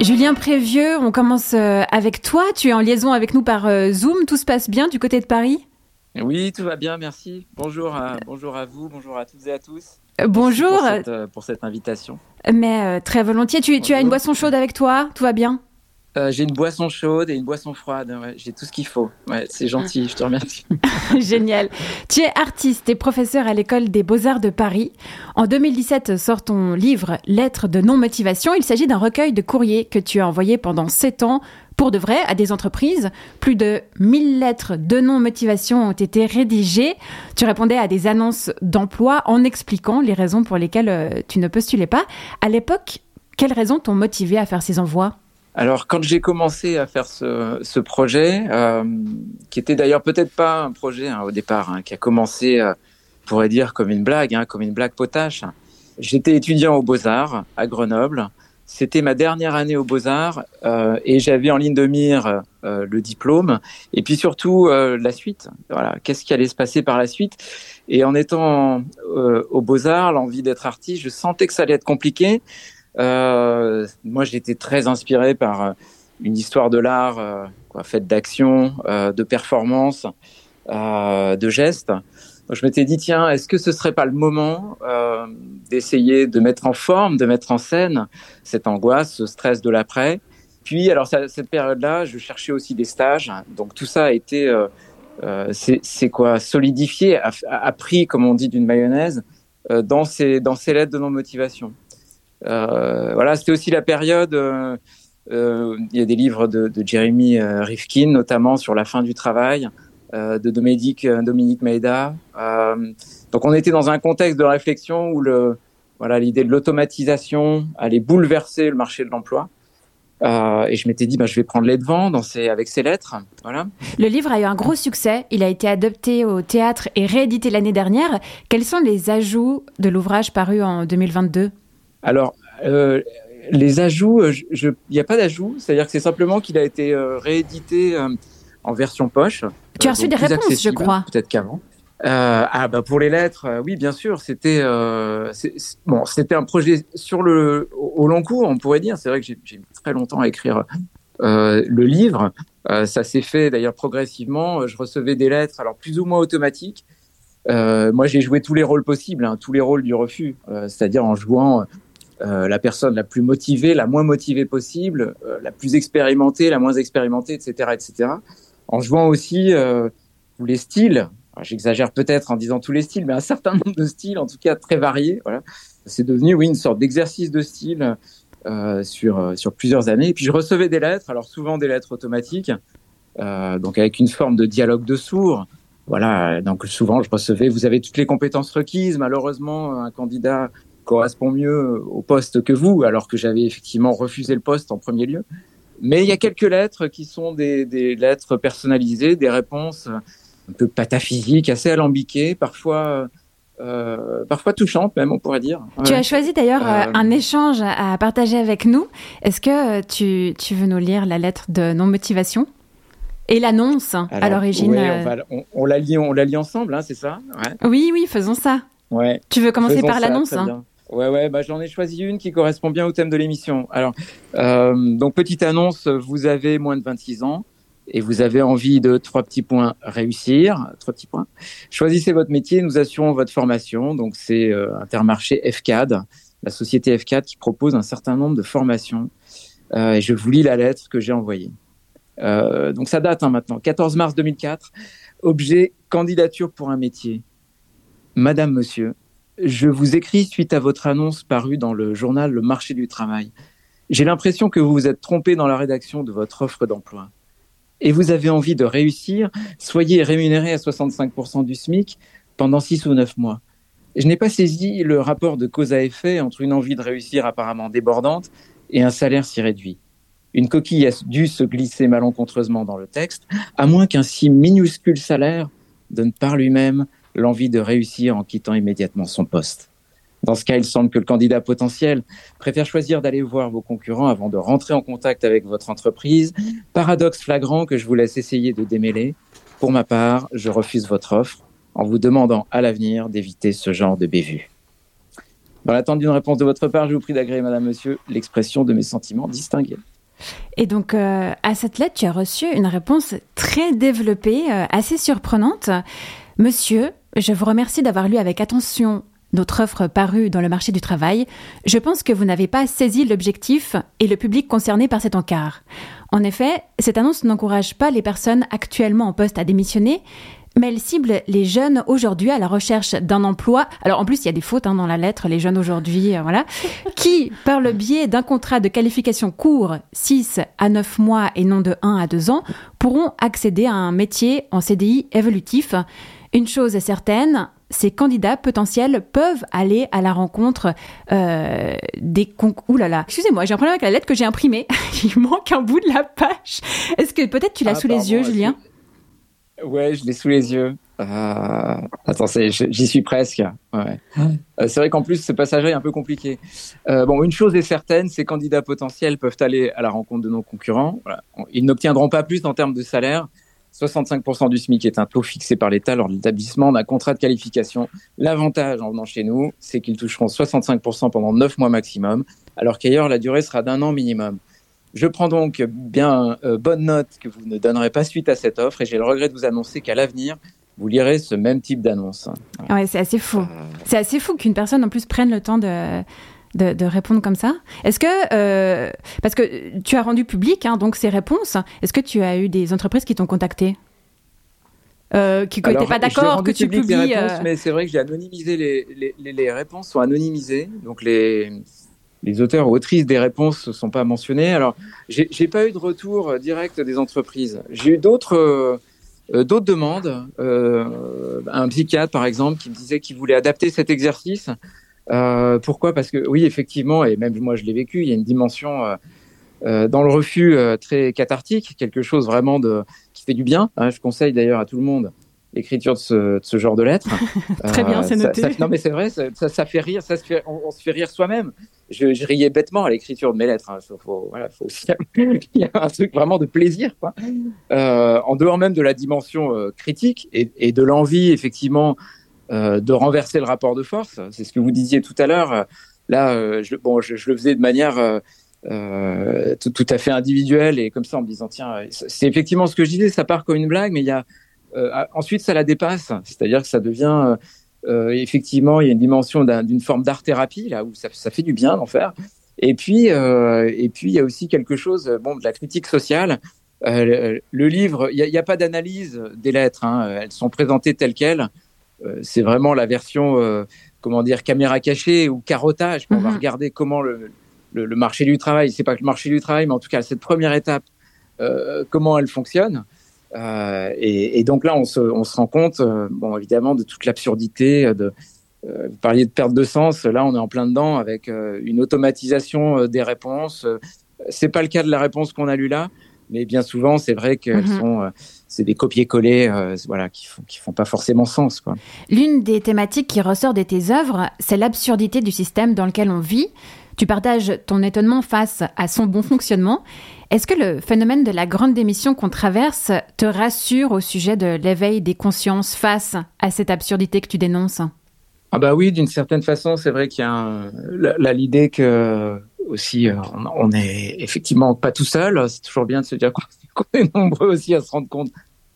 Julien Prévieux, on commence euh, avec toi. Tu es en liaison avec nous par euh, Zoom. Tout se passe bien du côté de Paris? Oui, tout va bien, merci. Bonjour à, bonjour à vous, bonjour à toutes et à tous. Euh, bonjour. Pour cette, pour cette, invitation. Mais très volontiers. Tu, tu, as une boisson chaude avec toi? Tout va bien? Euh, j'ai une boisson chaude et une boisson froide. J'ai tout ce qu'il faut. Ouais, c'est gentil, je te remercie. Génial. Tu es artiste et professeur à l'école des beaux-arts de Paris. En 2017 sort ton livre Lettres de non-motivation. Il s'agit d'un recueil de courriers que tu as envoyé pendant sept ans pour de vrai à des entreprises. Plus de 1000 lettres de non-motivation ont été rédigées. Tu répondais à des annonces d'emploi en expliquant les raisons pour lesquelles euh, tu ne postulais pas. À l'époque, quelles raisons t'ont motivé à faire ces envois? Alors, quand j'ai commencé à faire ce, projet, euh, qui était d'ailleurs peut-être pas un projet hein, au départ, hein, qui a commencé, euh, pourrait dire, comme une blague, hein, comme une blague potache. J'étais étudiant aux Beaux-Arts à Grenoble. C'était ma dernière année aux Beaux-Arts euh, et j'avais en ligne de mire le diplôme et puis surtout la suite. Voilà, qu'est-ce qui allait se passer par la suite? Et en étant aux Beaux-Arts, l'envie d'être artiste, je sentais que ça allait être compliqué. Euh, moi, j'étais très inspiré par euh, une histoire de l'art euh, faite d'action, de performance, de gestes. je m'étais dit, tiens, est-ce que ce serait pas le moment d'essayer de mettre en forme, de mettre en scène cette angoisse, ce stress de l'après? Puis, alors, cette période-là, je cherchais aussi des stages. Donc, tout ça a été, c'est quoi, solidifié, a, a, pris, comme on dit, d'une mayonnaise dans ces, dans ces lettres de non-motivation. Euh, voilà, c'était aussi la période. Euh, euh, il y a des livres de, Jeremy Rifkin, notamment sur la fin du travail, de Dominique, Dominique donc, on était dans un contexte de réflexion où le, voilà, l'idée de l'automatisation allait bouleverser le marché de l'emploi. Et je m'étais dit, bah, je vais prendre les devants dans avec ces lettres. Voilà. Le livre a eu un gros succès. Il a été adopté au théâtre et réédité l'année dernière. Quels sont les ajouts de l'ouvrage paru en 2022 alors, euh, les ajouts, euh, il n'y a pas d'ajout, c'est-à-dire que c'est simplement qu'il a été euh, réédité en version poche. Tu as reçu des réponses, je crois. Peut-être qu'avant. Euh, ah bah pour les lettres, oui bien sûr, c'était bon, c'était un projet sur le au, long cours, on pourrait dire. C'est vrai que j'ai mis très longtemps à écrire le livre. ça s'est fait d'ailleurs progressivement. Je recevais des lettres, alors plus ou moins automatiques. moi, j'ai joué tous les rôles possibles, hein, tous les rôles du refus, c'est-à-dire en jouant euh, la personne la plus motivée, la moins motivée possible, euh, la plus expérimentée, la moins expérimentée, etc., etc. En jouant aussi euh, tous les styles. J'exagère peut-être en disant tous les styles, mais un certain nombre de styles, en tout cas très variés. Voilà, c'est devenu oui une sorte d'exercice de style sur sur plusieurs années. Et puis je recevais des lettres, alors souvent des lettres automatiques, donc avec une forme de dialogue de sourds. Voilà, donc souvent je recevais, vous avez toutes les compétences requises. Malheureusement, un candidat correspond mieux au poste que vous, alors que j'avais effectivement refusé le poste en premier lieu. Mais il y a quelques lettres qui sont des, des lettres personnalisées, des réponses un peu pataphysiques, assez alambiquées, parfois euh, parfois touchantes même, on pourrait dire. Tu as choisi d'ailleurs euh, un échange à partager avec nous. Est-ce que tu, tu, veux nous lire la lettre de non-motivation et l'annonce à l'origine euh, on, on, la lit, on la lit ensemble, hein, c'est ça? Ouais. Oui, oui, faisons ça. Ouais. Tu veux commencer par l'annonce hein? Ouais, ouais, bah, j'en ai choisi une qui correspond bien au thème de l'émission. Alors, euh, donc, petite annonce, vous avez moins de 26 ans et vous avez envie de trois petits points réussir, trois petits points. Choisissez votre métier, nous assurons votre formation. Donc, c'est euh, Intermarché FCAD, la société FCAD qui propose un certain nombre de formations. Euh, et je vous lis la lettre que j'ai envoyée. Euh, donc, ça date hein, maintenant, 14 mars 2004. Objet candidature pour un métier. Madame, monsieur, je vous écris suite à votre annonce parue dans le journal Le Marché du Travail. J'ai l'impression que vous vous êtes trompé dans la rédaction de votre offre d'emploi. Et vous avez envie de réussir, soyez rémunéré à 65% du SMIC pendant 6 ou 9 mois. Je n'ai pas saisi le rapport de cause à effet entre une envie de réussir apparemment débordante et un salaire si réduit. Une coquille a dû se glisser malencontreusement dans le texte, à moins qu'un si minuscule salaire donne par lui-même l'envie de réussir en quittant immédiatement son poste. Dans ce cas, il semble que le candidat potentiel préfère choisir d'aller voir vos concurrents avant de rentrer en contact avec votre entreprise. Paradoxe flagrant que je vous laisse essayer de démêler. Pour ma part, je refuse votre offre en vous demandant à l'avenir d'éviter ce genre de bévue. Dans l'attente d'une réponse de votre part, je vous prie d'agréer, Madame, Monsieur, l'expression de mes sentiments distingués. Et donc, euh, à cette lettre, tu as reçu une réponse très développée, euh, assez surprenante. Monsieur, je vous remercie d'avoir lu avec attention notre offre parue dans le marché du travail. Je pense que vous n'avez pas saisi l'objectif et le public concerné par cet encart. En effet, cette annonce n'encourage pas les personnes actuellement en poste à démissionner, mais elle cible les jeunes aujourd'hui à la recherche d'un emploi. Alors en plus, il y a des fautes hein, dans la lettre, les jeunes aujourd'hui, euh, voilà, qui, par le biais d'un contrat de qualification court, 6 à 9 mois et non de 1 à 2 ans, pourront accéder à un métier en CDI évolutif. Une chose est certaine, ces candidats potentiels peuvent aller à la rencontre euh, des concours. Ouh là là, excusez-moi, j'ai un problème avec la lettre que j'ai imprimée. Il manque un bout de la page. Est-ce que peut-être tu l'as ah, sous les yeux, Julien? Ouais, je l'ai sous les yeux. Euh... Attends, j'y suis presque. Ouais. Euh, c'est vrai qu'en plus, ce passage est un peu compliqué. Euh, bon, une chose est certaine, ces candidats potentiels peuvent aller à la rencontre de nos concurrents. Voilà. Ils n'obtiendront pas plus en termes de salaire. 65% du SMIC est un taux fixé par l'État lors de l'établissement d'un contrat de qualification. L'avantage en venant chez nous, c'est qu'ils toucheront 65% pendant 9 mois maximum, alors qu'ailleurs, la durée sera d'un an minimum. Je prends donc bien euh, bonne note que vous ne donnerez pas suite à cette offre et j'ai le regret de vous annoncer qu'à l'avenir, vous lirez ce même type d'annonce. Ouais, c'est assez fou. Euh. C'est assez fou qu'une personne en plus prenne le temps de, de, répondre comme ça. Est-ce que, euh, parce que tu as rendu public hein, donc ces réponses, est-ce que tu as eu des entreprises qui t'ont contacté? Euh, qui n'étaient pas d'accord que tu publies. Les réponses, Mais c'est vrai que j'ai anonymisé les, les, les, réponses sont anonymisées, donc les les auteurs ou autrices des réponses ne sont pas mentionnés. Alors, j'ai pas eu de retour direct des entreprises. J'ai eu d'autres euh, d'autres demandes. Euh, un psychiatre, par exemple, qui me disait qu'il voulait adapter cet exercice euh, pourquoi? Parce que oui, effectivement, et même moi je l'ai vécu, il y a une dimension euh, euh dans le refus très cathartique, quelque chose vraiment de qui fait du bien. Hein, je conseille d'ailleurs à tout le monde l'écriture de ce, de ce, genre de lettres. Très bien, c'est noté. Ça, non, mais c'est vrai, ça, ça, fait rire, ça se fait, on, se fait rire soi-même. Je, je, riais bêtement à l'écriture de mes lettres. Hein. Faut, voilà, faut aussi, il y a un truc vraiment de plaisir, quoi. en dehors même de la dimension critique et, et de l'envie, effectivement, de renverser le rapport de force. C'est ce que vous disiez tout à l'heure. Là, euh, je, bon, je, le faisais de manière euh, tout, à fait individuelle et comme ça en me disant tiens, c'est effectivement ce que je disais, ça part comme une blague, mais il y a ensuite ça la dépasse, c'est-à-dire que ça devient effectivement il y a une dimension d'une forme d'art thérapie là où ça, fait du bien d'en faire. Et puis et puis il y a aussi quelque chose bon de la critique sociale. le livre, il n'y a, a, pas d'analyse des lettres, hein, elles sont présentées telles quelles. Euh, c'est vraiment la version, euh, comment dire, caméra cachée ou carottage. On va mhm. regarder comment le, le, marché du travail, c'est pas que le marché du travail, mais en tout cas cette première étape, euh, comment elle fonctionne. Euh, et, et, donc là, on se, on se rend compte, bon, évidemment, de toute l'absurdité. De, vous parliez de perte de sens. Là, on est en plein dedans avec une automatisation des réponses. C'est pas le cas de la réponse qu'on a lue là, mais bien souvent, c'est vrai qu'elles mhm. sont, euh, c'est des copier-coller, euh, voilà, qui font, qui font pas forcément sens, quoi. L'une des thématiques qui ressort de tes œuvres, c'est l'absurdité du système dans lequel on vit. Tu partages ton étonnement face à son bon fonctionnement. Est-ce que le phénomène de la grande démission qu'on traverse te rassure au sujet de l'éveil des consciences face à cette absurdité que tu dénonces? Ah bah oui, d'une certaine façon, c'est vrai qu'il y a l'idée que aussi, euh, on n'est effectivement pas tout seul. C'est toujours bien de se dire qu'on est nombreux aussi à se rendre compte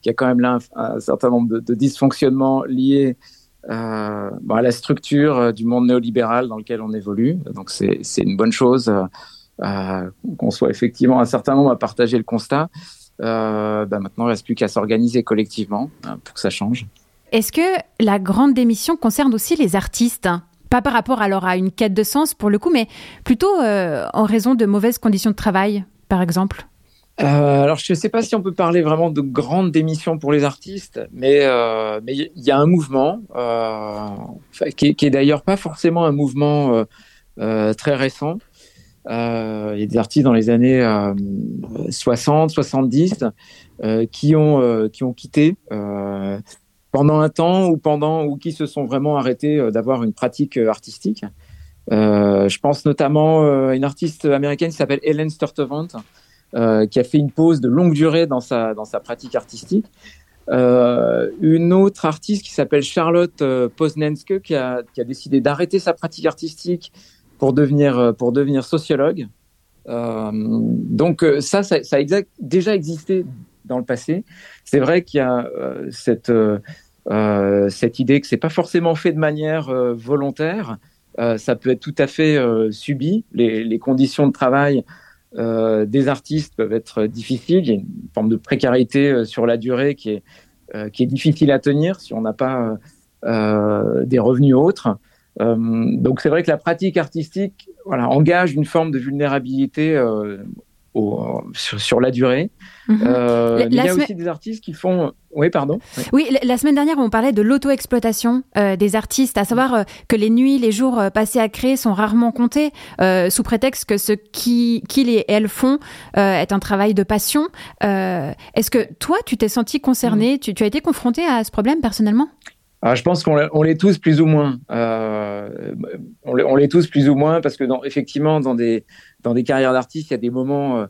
qu'il y a quand même là un, certain nombre de, dysfonctionnements liés euh, à la structure euh, du monde néolibéral dans lequel on évolue. Donc c'est une bonne chose qu'on soit effectivement un certain nombre à partager le constat. Bah, maintenant, il ne reste plus qu'à s'organiser collectivement hein, pour que ça change. Est-ce que la grande démission concerne aussi les artistes? Pas par rapport alors à une quête de sens pour le coup, mais plutôt euh, en raison de mauvaises conditions de travail, par exemple? Euh, alors, je ne sais pas si on peut parler vraiment de grande démission pour les artistes, mais euh, il y a un mouvement qui, qui, est, d'ailleurs pas forcément un mouvement très récent. Il y a des artistes dans les années 60, 70 qui ont qui ont quitté pendant un temps ou pendant ou qui se sont vraiment arrêtés euh, d'avoir une pratique euh, artistique. Euh, je pense notamment à une artiste américaine qui s'appelle Helen Sturtevant, qui a fait une pause de longue durée dans sa dans sa pratique artistique. une autre artiste qui s'appelle Charlotte Poznanske qui a, qui a décidé d'arrêter sa pratique artistique pour devenir, pour devenir sociologue. donc ça, ça, ça, a déjà existé dans le passé. C'est vrai qu'il y a cette, cette idée que c'est pas forcément fait de manière volontaire. ça peut être tout à fait subi. Les, conditions de travail euh, des artistes peuvent être difficiles. Il y a une forme de précarité euh, sur la durée qui est, euh, qui est difficile à tenir si on n'a pas des revenus autres. donc c'est vrai que la pratique artistique voilà, engage une forme de vulnérabilité sur, la durée. Mhm. Euh, il y a aussi des artistes qui font. Oui, pardon. Oui, la semaine dernière, on parlait de l'auto-exploitation euh, des artistes, à savoir euh, que les nuits, les jours passés à créer sont rarement comptés, sous prétexte que ce qu'ils et elles font est un travail de passion. Est-ce que toi, tu t'es senti concerné? Mhm. tu, as été confronté à ce problème personnellement? Ah, je pense qu'on l'est tous plus ou moins. on l'est tous plus ou moins parce que dans, effectivement, dans des, dans des carrières d'artistes, il y a des moments, euh,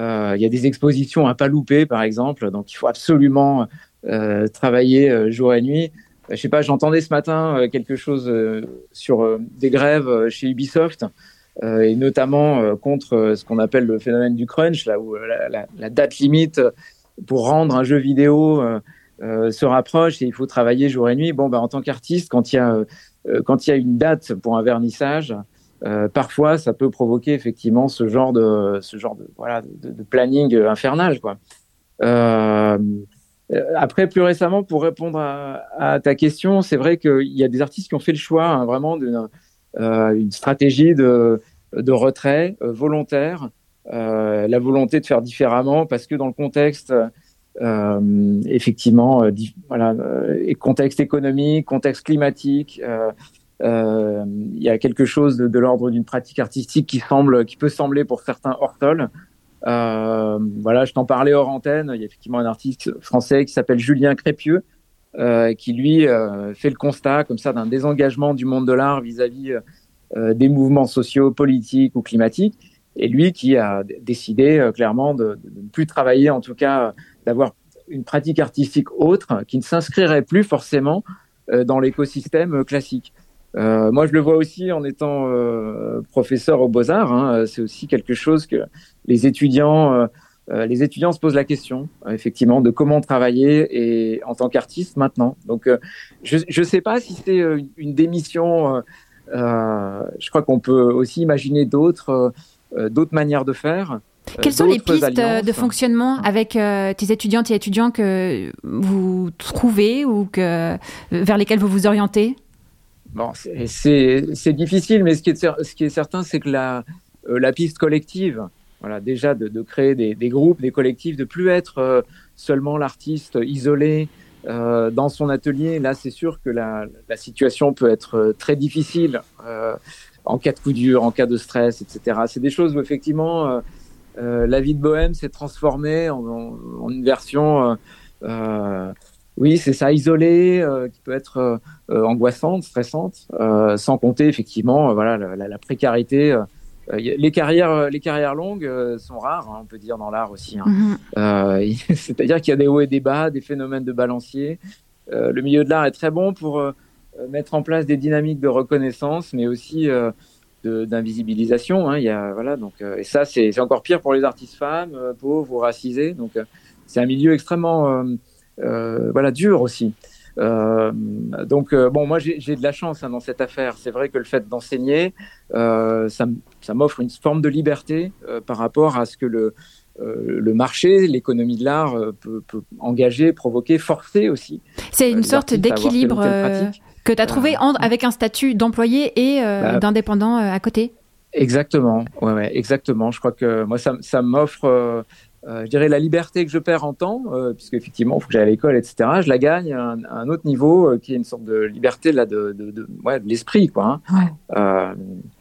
euh, il y a des expositions à pas louper, par exemple. Donc, il faut absolument euh, travailler jour et nuit. Je sais pas, j'entendais ce matin quelque chose sur des grèves chez Ubisoft. et notamment contre ce qu'on appelle le phénomène du crunch, là où la, date limite pour rendre un jeu vidéo se rapproche et il faut travailler jour et nuit. Bon, bah, en tant qu'artiste, quand il y a quand il y a une date pour un vernissage, euh, parfois, ça peut provoquer effectivement ce genre de, ce genre de, voilà, de, planning infernal, quoi. Euh, après, plus récemment, pour répondre à, ta question, c'est vrai qu'il y a des artistes qui ont fait le choix hein, vraiment d'une euh, une stratégie de, de retrait volontaire, la volonté de faire différemment, parce que dans le contexte effectivement, voilà, contexte économique, contexte climatique, euh, il y a quelque chose de, l'ordre d'une pratique artistique qui semble, qui peut sembler pour certains hors sol. Euh, voilà, je t'en parlais hors antenne. Il y a effectivement un artiste français qui s'appelle Julien Crépieux, euh, qui lui euh, fait le constat comme ça d'un désengagement du monde de l'art vis-à-vis euh, des mouvements sociaux, politiques ou climatiques. Et lui qui a décidé clairement de, ne plus travailler, en tout cas d'avoir une pratique artistique autre, qui ne s'inscrirait plus forcément dans l'écosystème classique. Euh, moi, je le vois aussi en étant euh, professeur aux Beaux-Arts. Hein, c'est aussi quelque chose que les étudiants, euh, euh les étudiants se posent la question, effectivement, de comment travailler et en tant qu'artiste maintenant. Donc, euh, je ne sais pas si c'est une démission. je crois qu'on peut aussi imaginer d'autres d'autres manières de faire. Quelles sont les pistes de fonctionnement avec tes étudiantes et étudiants que vous trouvez ou que, vers lesquels vous vous orientez? Bon, c'est difficile, mais ce qui est, ce qui est certain, c'est que la, euh, la piste collective, voilà, déjà de, de créer des, des, groupes, des collectifs, de plus être euh, seulement l'artiste isolé euh, dans son atelier. Là, c'est sûr que la, la, situation peut être euh, très difficile en cas de coup dur, en cas de stress, etc. C'est des choses où effectivement la vie de bohème s'est transformée en, en, en, une version oui, c'est ça, isolé, euh, qui peut être euh, euh, angoissante, stressante, sans compter effectivement, voilà, la, précarité. les carrières, les carrières longues sont rares, hein, on peut dire dans l'art aussi. Hein. Mm-hmm. C'est-à-dire qu'il y a des hauts et des bas, des phénomènes de balancier. le milieu de l'art est très bon pour mettre en place des dynamiques de reconnaissance, mais aussi d'invisibilisation. Hein. Il y a, voilà, donc, et ça, c'est encore pire pour les artistes femmes, pauvres ou racisés. Donc, c'est un milieu extrêmement euh, voilà, dur aussi. Euh, donc euh, bon, moi j'ai de la chance hein, dans cette affaire. C'est vrai que le fait d'enseigner, ça, ça m'offre une forme de liberté par rapport à ce que le, le marché, l'économie de l'art peut, peut, engager, provoquer, forcer aussi. C'est une sorte d'équilibre que tu as trouvé avec un statut d'employé et bah, d'indépendant à côté. Exactement, ouais, ouais, exactement. Je crois que moi ça, ça m'offre euh, je dirais la liberté que je perds en temps, euh, puisque effectivement, il faut que j'aille à l'école, etc. Je la gagne à un, autre niveau, euh, qui est une sorte de liberté là de, de, de, ouais, de l'esprit, quoi. Hein. Euh,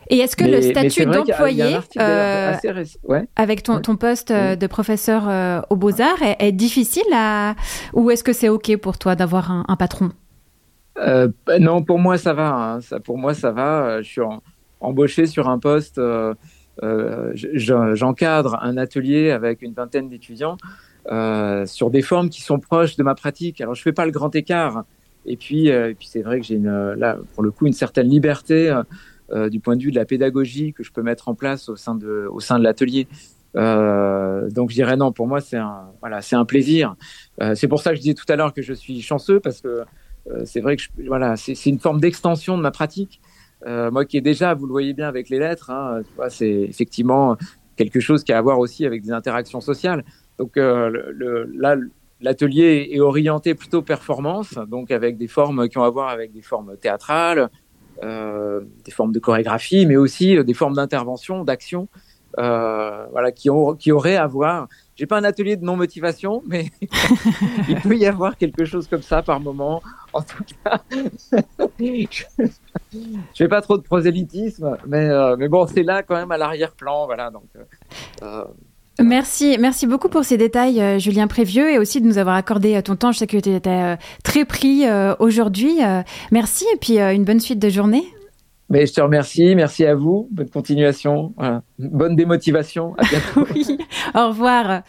et est-ce que le statut d'employé, ouais. avec ton, ton poste de professeur aux Beaux Arts, est, est, difficile à, ou est-ce que c'est ok pour toi d'avoir un, un, patron? Non, pour moi ça va. Hein. Pour moi ça va. Je suis embauché sur un poste. Euh, j'encadre un atelier avec une vingtaine d'étudiants. sur des formes qui sont proches de ma pratique. Alors je fais pas le grand écart. Et puis, puis c'est vrai que j'ai là pour le coup une certaine liberté du point de vue de la pédagogie que je peux mettre en place au sein de, l'atelier. Euh, donc je dirais non, pour moi c'est un voilà, un plaisir. Euh, c'est pour ça que je disais tout à l'heure que je suis chanceux parce que euh, c'est vrai que voilà, c'est une forme d'extension de ma pratique. Euh, moi qui est déjà, vous le voyez bien avec les lettres, hein, c'est effectivement quelque chose qui a à voir aussi avec des interactions sociales. Donc le, là, l'atelier est orienté plutôt performance, donc avec des formes qui ont à voir avec des formes théâtrales, euh, des formes de chorégraphie, mais aussi des formes d'intervention, d'action euh, voilà, qui, ont, qui aurait à voir. J'ai pas un atelier de non-motivation, mais il peut y avoir quelque chose comme ça par moment. En tout cas, je fais pas trop de prosélytisme, mais, euh, mais bon, c'est là quand même à l'arrière-plan, voilà. Donc, euh, Merci, merci beaucoup pour ces détails, Julien Prévieux, et aussi de nous avoir accordé ton temps. Je sais que tu étais très pris aujourd'hui. merci, et puis une bonne suite de journée. Mais je te remercie, merci à vous, bonne continuation, bonne démotivation, à bientôt. oui, au revoir.